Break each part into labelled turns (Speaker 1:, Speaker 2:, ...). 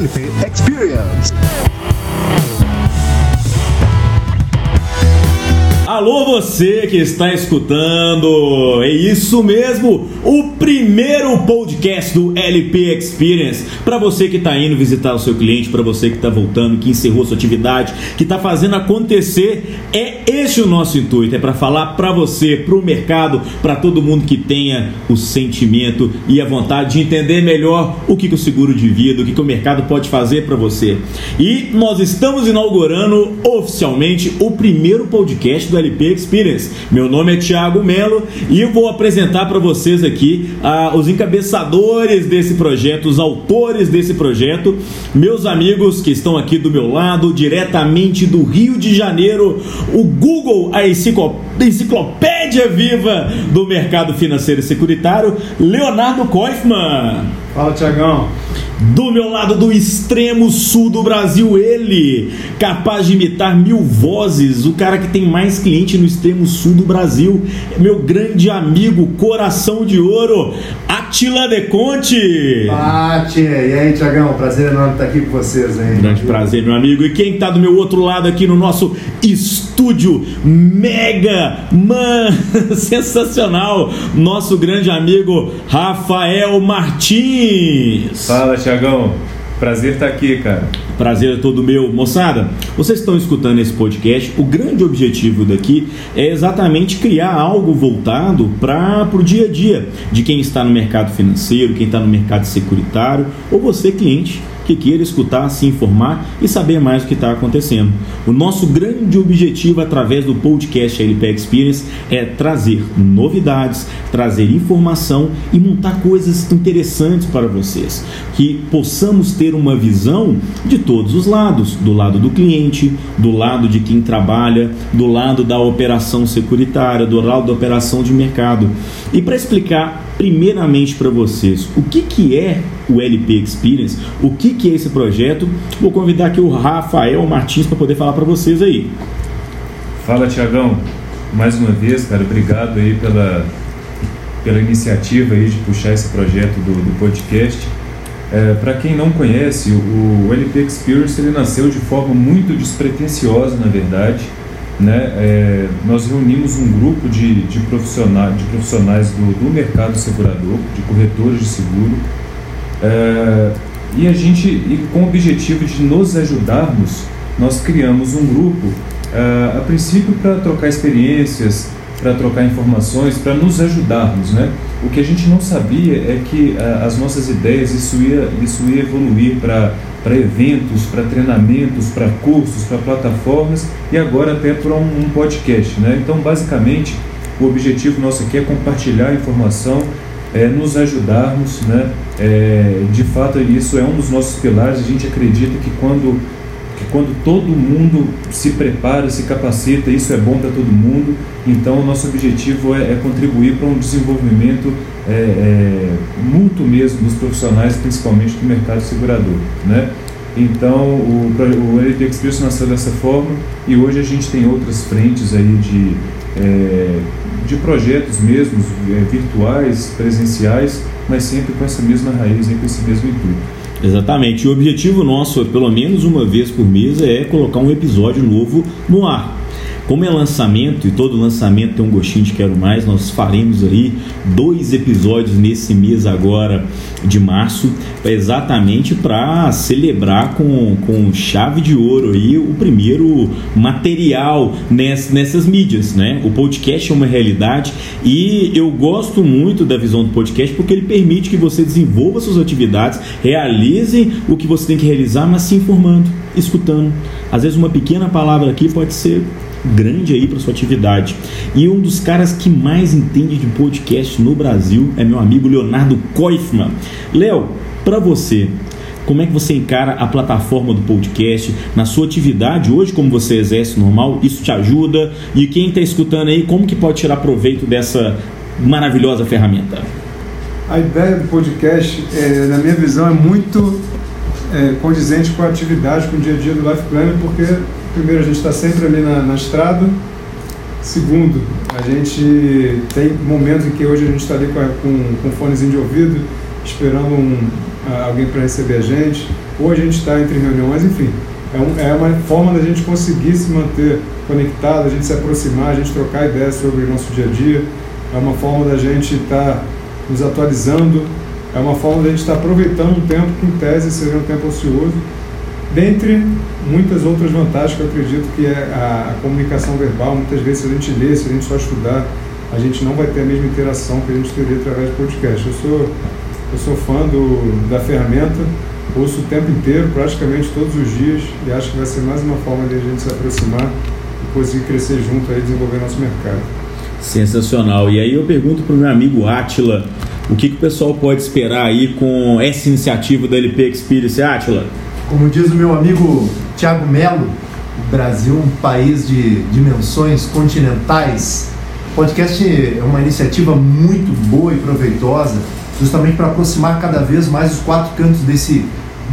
Speaker 1: LP Experience.
Speaker 2: Alô, você que está escutando! É isso mesmo, o primeiro podcast do LP Experience. Para você que está indo visitar o seu cliente, para você que está voltando, que encerrou sua atividade, que está fazendo acontecer, é esse o nosso intuito. É para falar para você, para o mercado, para todo mundo que tenha o sentimento e a vontade de entender melhor o que, que o seguro de vida, o que, que o mercado pode fazer para você. E nós estamos inaugurando oficialmente o primeiro podcast do LP LP Experience. Meu nome é Thiago Melo e vou apresentar para vocês aqui ah, os encabeçadores desse projeto, os autores desse projeto, meus amigos que estão aqui do meu lado, diretamente do Rio de Janeiro, o Google, a enciclopédia viva do mercado financeiro e securitário, Leonardo Koifman.
Speaker 3: Fala, Tiagão.
Speaker 2: Do meu lado do extremo sul do Brasil, ele, capaz de imitar mil vozes, o cara que tem mais cliente no extremo sul do Brasil, meu grande amigo, coração de ouro, Atila De Conte.
Speaker 3: Pati, e aí, Tiagão, prazer enorme estar aqui com vocês, hein?
Speaker 2: Grande prazer, meu amigo. E quem está do meu outro lado aqui no nosso estúdio mega, man, sensacional, nosso grande amigo Rafael Martins.
Speaker 4: Fala, Tiagão. Prazer estar aqui, cara.
Speaker 2: Prazer é todo meu. Moçada, vocês estão escutando esse podcast. O grande objetivo daqui é exatamente criar algo voltado para o dia a dia de quem está no mercado financeiro, quem está no mercado securitário ou você, cliente que queira escutar, se informar e saber mais o que está acontecendo. O nosso grande objetivo através do podcast LP Experience é trazer novidades, trazer informação e montar coisas interessantes para vocês, que possamos ter uma visão de todos os lados, do lado do cliente, do lado de quem trabalha, do lado da operação securitária, do lado da operação de mercado. E para explicar primeiramente para vocês o que, que é o LP Experience, o que, que é esse projeto, vou convidar aqui o Rafael Martins para poder falar para vocês aí.
Speaker 4: Fala, Tiagão. Mais uma vez, cara, obrigado aí pela, pela iniciativa aí de puxar esse projeto do, do podcast. É, para quem não conhece, o, o LP Experience ele nasceu de forma muito despretensiosa, na verdade né, é, nós reunimos um grupo de, de, profissionais, de profissionais do, do mercado segurador, de corretores de seguro, é, e a gente, e com o objetivo de nos ajudarmos, nós criamos um grupo, é, a princípio para trocar experiências, para trocar informações, para nos ajudarmos, né? O que a gente não sabia é que uh, as nossas ideias, isso ia, isso ia evoluir para eventos, para treinamentos, para cursos, para plataformas e agora até para um, um, podcast, né? Então, basicamente, o objetivo nosso aqui é compartilhar informação, é, nos ajudarmos, né? É, de fato, isso é um dos nossos pilares. A gente acredita que quando que quando todo mundo se prepara, se capacita, isso é bom para todo mundo. Então, o nosso objetivo é, é contribuir para um desenvolvimento é, é, mútuo mesmo dos profissionais, principalmente do mercado segurador. Né? Então, o, o LT Experience nasceu dessa forma e hoje a gente tem outras frentes aí de, é, de projetos mesmos, é, virtuais, presenciais, mas sempre com essa mesma raiz, com esse mesmo intuito.
Speaker 2: Exatamente. O objetivo nosso, pelo menos uma vez por mês, é colocar um episódio novo no ar. Como é lançamento e todo lançamento tem um gostinho de quero mais, nós faremos aí dois episódios nesse mês agora de março, exatamente para celebrar com, com chave de ouro aí o primeiro material ness, nessas mídias, né? O podcast é uma realidade e eu gosto muito da visão do podcast porque ele permite que você desenvolva suas atividades, realize o que você tem que realizar, mas se informando, escutando. Às vezes uma pequena palavra aqui pode ser grande aí para sua atividade. E um dos caras que mais entende de podcast no Brasil é meu amigo Leonardo Koifman. Léo, para você, como é que você encara a plataforma do podcast na sua atividade hoje, como você exerce normal? Isso te ajuda? E quem está escutando aí, como que pode tirar proveito dessa maravilhosa ferramenta?
Speaker 3: A ideia do podcast, é, na minha visão, é muito é, condizente com a atividade, com o dia a dia do Life Planner, porque primeiro, a gente está sempre ali na, na estrada. Segundo, a gente tem momentos em que hoje a gente está ali com, com, com fonezinho de ouvido, esperando um, alguém para receber a gente. ou a gente está entre reuniões, enfim. É, um, é, uma forma da gente conseguir se manter conectado, a gente se aproximar, a gente trocar ideias sobre o nosso dia a dia. É uma forma da gente estar tá nos atualizando, é uma forma da gente estar tá aproveitando um tempo que, em tese, seria um tempo ocioso, dentre muitas outras vantagens que eu acredito que é a, a comunicação verbal. Muitas vezes, se a gente ler, se a gente só estudar, a gente não vai ter a mesma interação que a gente teria através do podcast. Eu sou, eu sou fã do, da ferramenta, ouço o tempo inteiro, praticamente todos os dias, e acho que vai ser mais uma forma de a gente se aproximar e conseguir crescer junto e desenvolver nosso mercado.
Speaker 2: Sensacional. E aí eu pergunto para o meu amigo Atila, o que, que o pessoal pode esperar aí com essa iniciativa da LP Experience, Atila?
Speaker 1: Como diz o meu amigo Tiago Melo, o Brasil um país de dimensões continentais. O podcast é uma iniciativa muito boa e proveitosa, justamente para aproximar cada vez mais os quatro cantos desse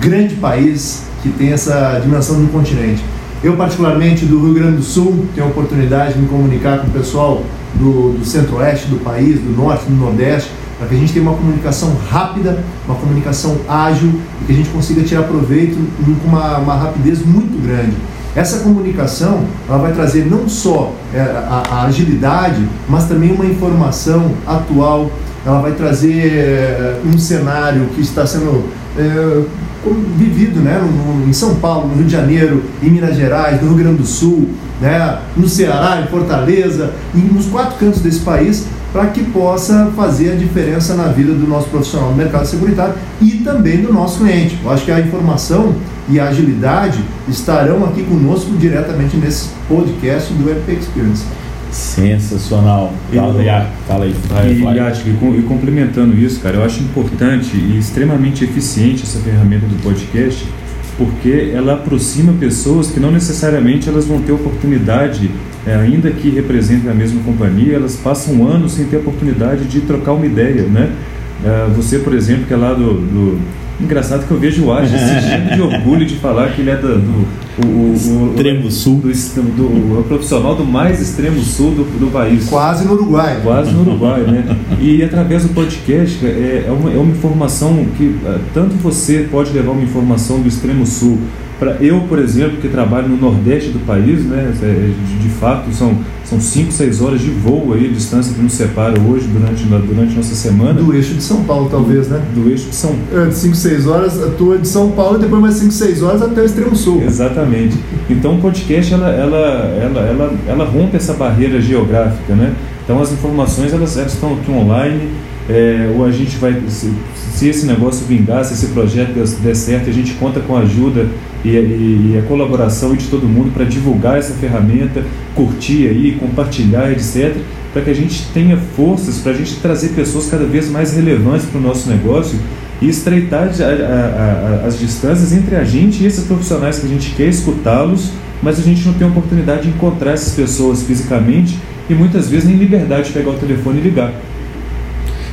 Speaker 1: grande país que tem essa dimensão do continente. Eu, particularmente, do Rio Grande do Sul, tenho a oportunidade de me comunicar com o pessoal do, do centro-oeste do país, do norte, do nordeste, para que a gente tenha uma comunicação rápida, uma comunicação ágil e que a gente consiga tirar proveito com uma, uma rapidez muito grande. Essa comunicação ela vai trazer não só é, a, agilidade, mas também uma informação atual. Ela vai trazer é, um cenário que está sendo é, vivido né, no, em São Paulo, no Rio de Janeiro, em Minas Gerais, no Rio Grande do Sul, né, no Ceará, em Fortaleza, e nos quatro cantos desse país, para que possa fazer a diferença na vida do nosso profissional do mercado securitário e também do nosso cliente. Eu acho que a informação e a agilidade estarão aqui conosco diretamente nesse podcast do RP Experience.
Speaker 2: Sensacional.
Speaker 4: Fala, aí, fala aí. E, e complementando isso, cara, eu acho importante e extremamente eficiente essa ferramenta do podcast, porque ela aproxima pessoas que não necessariamente elas vão ter oportunidade, é, ainda que representem a mesma companhia, elas passam anos sem ter oportunidade de trocar uma ideia, né? É, você, por exemplo, que é lá do, do Engraçado que eu vejo o Age se de orgulho de falar que ele é do, do
Speaker 2: o, o, extremo sul,
Speaker 4: do, do, do, profissional do mais extremo sul do, do país.
Speaker 1: Quase no Uruguai.
Speaker 4: Quase no Uruguai, né? E através do podcast é, é, uma, é uma informação que é, tanto você pode levar uma informação do extremo sul para eu, por exemplo, que trabalho no nordeste do país, né, é, de, de fato são são 5, 6 horas de voo aí, a distância que nos separa hoje durante, durante nossa semana.
Speaker 1: Do eixo de São Paulo, talvez, né?
Speaker 4: Do eixo de São
Speaker 1: Paulo. 5, 6 horas, a tua de São Paulo e depois mais 5, 6 horas até o extremo sul.
Speaker 4: Exatamente. Então o podcast, ela, ela, ela, ela, ela rompe essa barreira geográfica, né? Então as informações, elas, elas estão aqui online, é, ou a gente vai, se, se, esse negócio vingar, se esse projeto der, certo, a gente conta com a ajuda e, e, e a colaboração de todo mundo para divulgar essa ferramenta, curtir aí, compartilhar, etc., para que a gente tenha forças, para a gente trazer pessoas cada vez mais relevantes para o nosso negócio e estreitar a, a, a, as distâncias entre a gente e esses profissionais que a gente quer escutá-los, mas a gente não tem oportunidade de encontrar essas pessoas fisicamente e muitas vezes nem liberdade de pegar o telefone e ligar.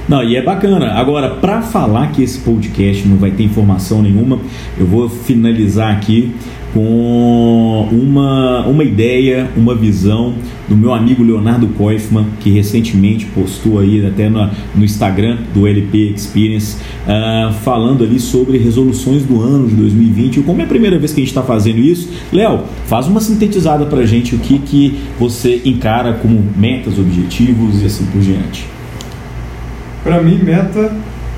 Speaker 2: Não, e é bacana. Agora, para falar que esse podcast não vai ter informação nenhuma, eu vou finalizar aqui com uma, uma ideia, uma visão do meu amigo Leonardo Koifman, que recentemente postou aí até no, no Instagram do LP Experience, uh, falando ali sobre resoluções do ano de 2020. Como é a primeira vez que a gente está fazendo isso, Léo, faz uma sintetizada para gente o que, que você encara como metas, objetivos e assim por diante.
Speaker 3: Para mim, meta,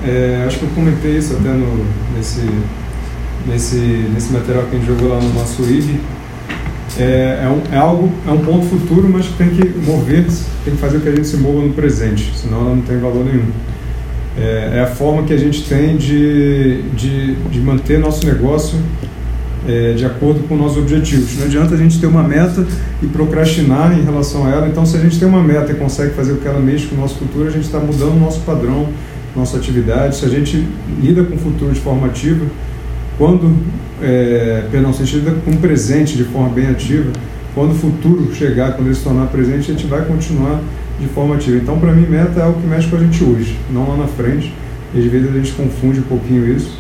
Speaker 3: é, acho que eu comentei isso até no, nesse, nesse, nesse material que a gente jogou lá no nosso IG. É, é, um, é, algo, é um ponto futuro, mas que tem que mover, tem que fazer com que a gente se mova no presente, senão ela não tem valor nenhum. É, é a forma que a gente tem de, de, de manter nosso negócio é, de acordo com nossos objetivos. Não adianta a gente ter uma meta e procrastinar em relação a ela. Então, se a gente tem uma meta e consegue fazer o que ela mexe com o nosso futuro, a gente está mudando o nosso padrão, nossa atividade. Se a gente lida com o futuro de forma ativa, quando, é, perdão, se a gente lida com o presente de forma bem ativa, quando o futuro chegar, quando ele se tornar presente, a gente vai continuar de forma ativa. Então, para mim, meta é o que mexe com a gente hoje, não lá na frente. E às vezes a gente confunde um pouquinho isso.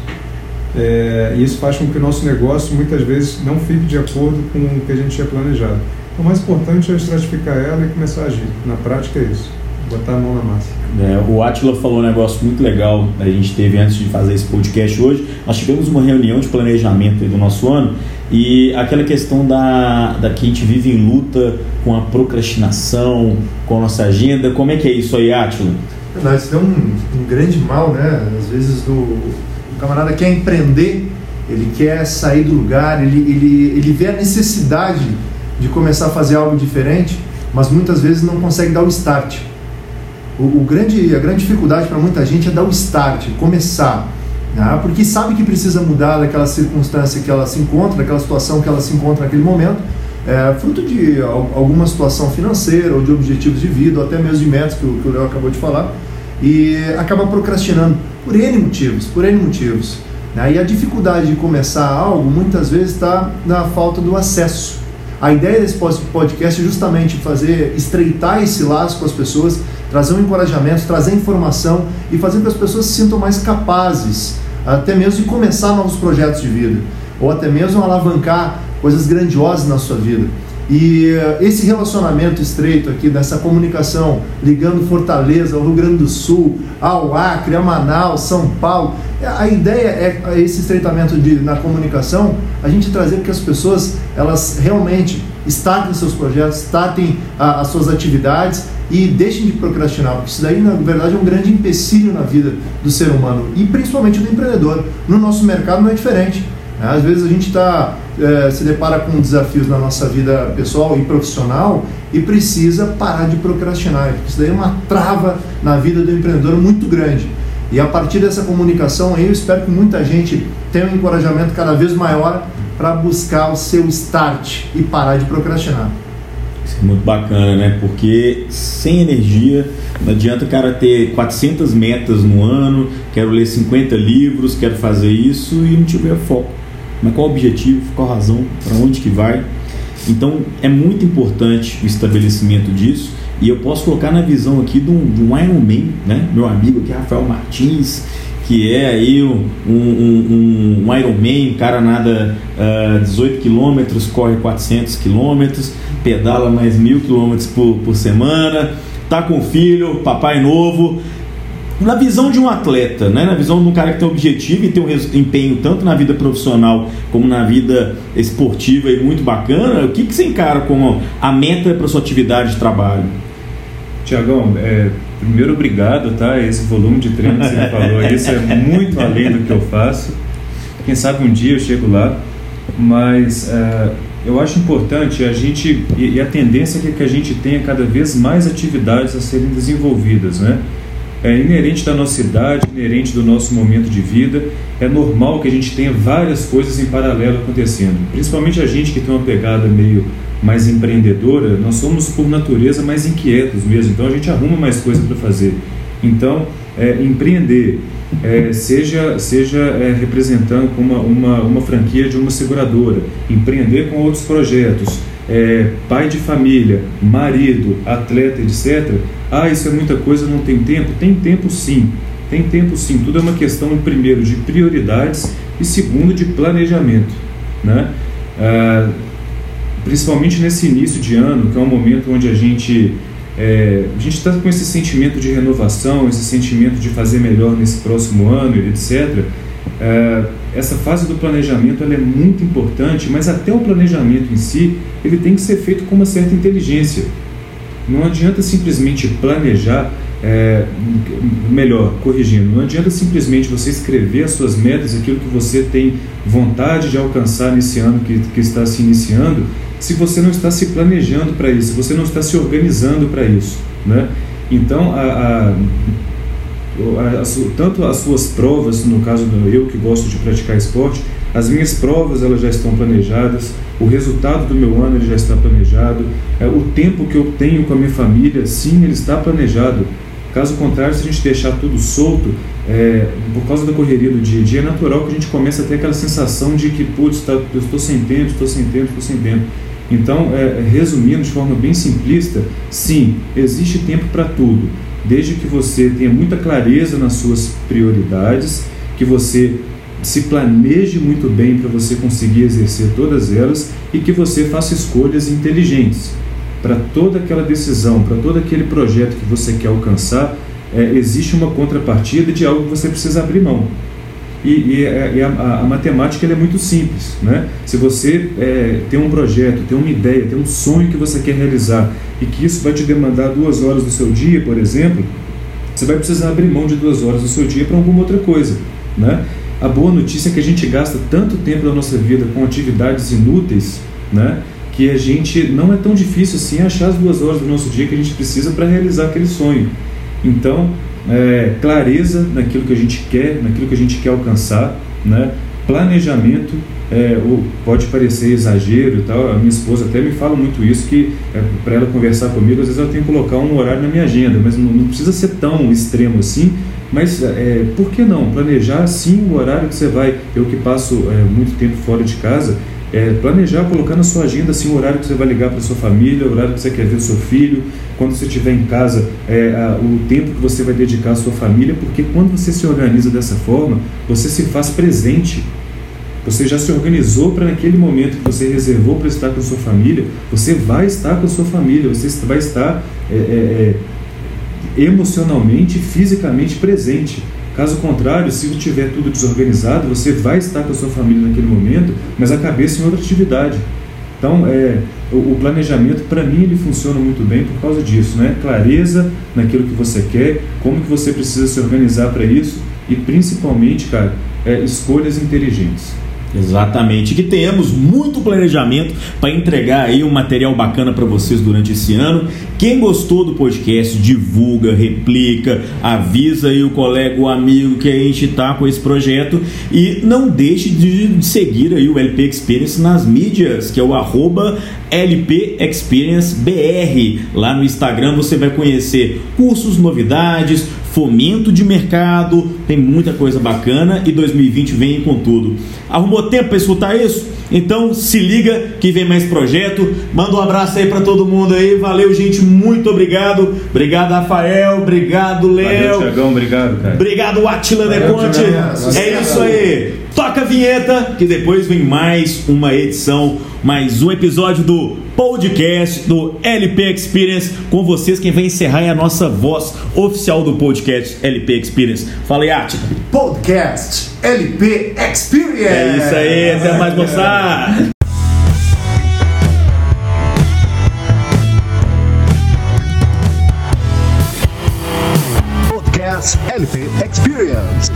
Speaker 3: É, e isso faz com que o nosso negócio muitas vezes não fique de acordo com o que a gente tinha planejado. Então, o mais importante é estratificar ela e começar a agir. Na prática é isso. botar a mão na massa.
Speaker 2: É, o Atila falou um negócio muito legal a gente teve antes de fazer esse podcast hoje. Nós tivemos uma reunião de planejamento do nosso ano e aquela questão da, da que a gente vive em luta com a procrastinação, com a nossa agenda. Como é que é isso aí, Atila?
Speaker 1: Nós temos um, um grande mal, né? Às vezes do, camarada quer empreender, ele quer sair do lugar, ele, ele, ele vê a necessidade de começar a fazer algo diferente, mas muitas vezes não consegue dar o start. O, o grande, a grande dificuldade para muita gente é dar o start, começar. Né? Porque sabe que precisa mudar daquela circunstância que ela se encontra, daquela situação que ela se encontra naquele momento, é, fruto de alguma situação financeira ou de objetivos de vida, ou até mesmo de metas que o Léo acabou de falar, e acaba procrastinando por N motivos, por N motivos. Né? E a dificuldade de começar algo muitas vezes está na falta do acesso. A ideia desse podcast é justamente fazer estreitar esse laço com as pessoas, trazer um encorajamento, trazer informação e fazer com que as pessoas se sintam mais capazes, até mesmo de começar novos projetos de vida, ou até mesmo alavancar coisas grandiosas na sua vida. E eh, esse relacionamento estreito aqui, dessa comunicação, ligando Fortaleza ao Rio Grande do Sul, ao Acre, a Manaus, São Paulo, a ideia é, esse estreitamento de, na comunicação, a gente trazer que as pessoas elas realmente startem seus projetos, startem as suas atividades e deixem de procrastinar, porque isso daí, na verdade, é um grande empecilho na vida do ser humano e principalmente do empreendedor. No nosso mercado não é diferente. Né? Às vezes a gente está é, se depara com desafios na nossa vida pessoal e profissional e precisa parar de procrastinar. Isso daí é uma trava na vida do empreendedor muito grande. E a partir dessa comunicação eu espero que muita gente tenha um encorajamento cada vez maior para buscar o seu start e parar de procrastinar.
Speaker 2: Isso é muito bacana, né? Porque sem energia não adianta o cara ter 400 metas no ano, quero ler 50 livros, quero fazer isso e não tiver foco mas qual o objetivo, qual a razão, para onde que vai. Então é muito importante o estabelecimento disso e eu posso colocar na visão aqui de um, de um Iron Man, né? meu amigo aqui, Rafael Martins, que é aí um, um, um Iron Man, um cara nada uh, ah, 18 quilômetros, corre 400 quilômetros, pedala mais mil quilômetros por, por semana, tá com filho, papai novo, na visão de um atleta, né? na visão de um cara que tem objetivo e tem um empenho tanto na vida profissional como na vida esportiva e muito bacana, o que, que você encara como a meta para sua atividade de trabalho?
Speaker 4: Tiagão, é, primeiro obrigado, tá? Esse volume de treino que você falou, isso é muito além do que eu faço. Quem sabe um dia eu chego lá, mas é, eu acho importante a gente e, e a tendência é que a gente tenha cada vez mais atividades a serem desenvolvidas, né? É inerente da nossa idade, inerente do nosso momento de vida. É normal que a gente tenha várias coisas em paralelo acontecendo. Principalmente a gente que tem uma pegada meio mais empreendedora, nós somos por natureza mais inquietos mesmo, então a gente arruma mais coisa para fazer. Então, é, empreender, é, seja, seja é, representando uma, uma, uma franquia de uma seguradora, empreender com outros projetos, é, pai de família, marido, atleta, etc. Ah, isso é muita coisa, não tem tempo? Tem tempo sim, tem tempo sim. Tudo é uma questão, primeiro, de prioridades e segundo, de planejamento. Né? Ah, principalmente nesse início de ano, que é um momento onde a gente é, a gente está com esse sentimento de renovação, esse sentimento de fazer melhor nesse próximo ano, etc. É, essa fase do planejamento ela é muito importante, mas até o planejamento em si ele tem que ser feito com uma certa inteligência. Não adianta simplesmente planejar, é, melhor, corrigindo, não adianta simplesmente você escrever as suas metas, aquilo que você tem vontade de alcançar nesse ano que, que está se iniciando, se você não está se planejando para isso, se você não está se organizando para isso. Né? Então, a, a tanto as suas provas, no caso do eu que gosto de praticar esporte, as minhas provas elas já estão planejadas, o resultado do meu ano ele já está planejado, é, o tempo que eu tenho com a minha família, sim, ele está planejado. Caso contrário, se a gente deixar tudo solto, é, por causa da correria do dia a dia, é natural que a gente comece a ter aquela sensação de que, putz, tá, eu estou sem tempo, estou sem tempo, estou sem tempo. Então, é, resumindo de forma bem simplista, sim, existe tempo para tudo desde que você tenha muita clareza nas suas prioridades, que você se planeje muito bem para você conseguir exercer todas elas e que você faça escolhas inteligentes. para toda aquela decisão, para todo aquele projeto que você quer alcançar, é, existe uma contrapartida de algo que você precisa abrir mão. E, e, é, e a, a, a, matemática é muito simples. Né? Se você é, tem um projeto, tem uma ideia, tem um sonho que você quer realizar e que isso vai te demandar duas horas do seu dia, por exemplo, você vai precisar abrir mão de duas horas do seu dia para alguma outra coisa. Né? A boa notícia é que a gente gasta tanto tempo da nossa vida com atividades inúteis, né? que a gente não é tão difícil assim achar as duas horas do nosso dia que a gente precisa para realizar aquele sonho. Então, é, clareza naquilo que a gente quer, naquilo que a gente quer alcançar, né? planejamento, é, pode parecer exagero e tal, a minha esposa até me fala muito isso, que é, para ela conversar comigo, às vezes eu tenho que colocar um horário na minha agenda, mas não, não precisa ser tão extremo assim, mas é, por que não? Planejar sim o horário que você vai, eu que passo é, muito tempo fora de casa, é, planejar, colocar na sua agenda assim, o horário que você vai ligar para sua família, o horário que você quer ver o seu filho, quando você estiver em casa, é, a, o tempo que você vai dedicar à sua família, porque quando você se organiza dessa forma, você se faz presente. Você já se organizou para naquele momento que você reservou para estar com sua família, você vai estar com sua família, você vai estar é, emocionalmente, fisicamente presente. Caso contrário, se tiver tudo desorganizado, você vai estar com a sua família naquele momento, mas a cabeça em outra atividade. Então, é, o, o planejamento, para mim, ele funciona muito bem por causa disso, né? Clareza naquilo que você quer, como que você precisa se organizar para isso e, principalmente, cara, é, escolhas inteligentes.
Speaker 2: Exatamente, que tenhamos muito planejamento para entregar aí um material bacana para vocês durante esse ano. Quem gostou do podcast, divulga, replica, avisa aí o colega, o amigo que a gente tá com esse projeto e não deixe de seguir aí o LP Experience nas mídias, que é o arroba LP Experience BR. Lá no Instagram você vai conhecer cursos, novidades, fomento de mercado, tem muita coisa bacana e 2020 vem com tudo. Arrumou tempo para escutar isso? Então se liga que vem mais projeto. Manda um abraço aí para todo mundo aí. Valeu, gente. Muito obrigado. Obrigado, Rafael. Obrigado, Léo.
Speaker 4: Tiagão. Obrigado, cara.
Speaker 2: Obrigado, Atila Deconte. É isso aí. Toca a vinheta que depois vem mais uma edição, mais um episódio do podcast do LP Experience com vocês. Quem vai encerrar é a nossa voz oficial do podcast LP Experience. Fala aí, Atila.
Speaker 1: Podcast LP Experience.
Speaker 2: É isso aí. Até mais, moçada.
Speaker 1: Podcast LP Experience.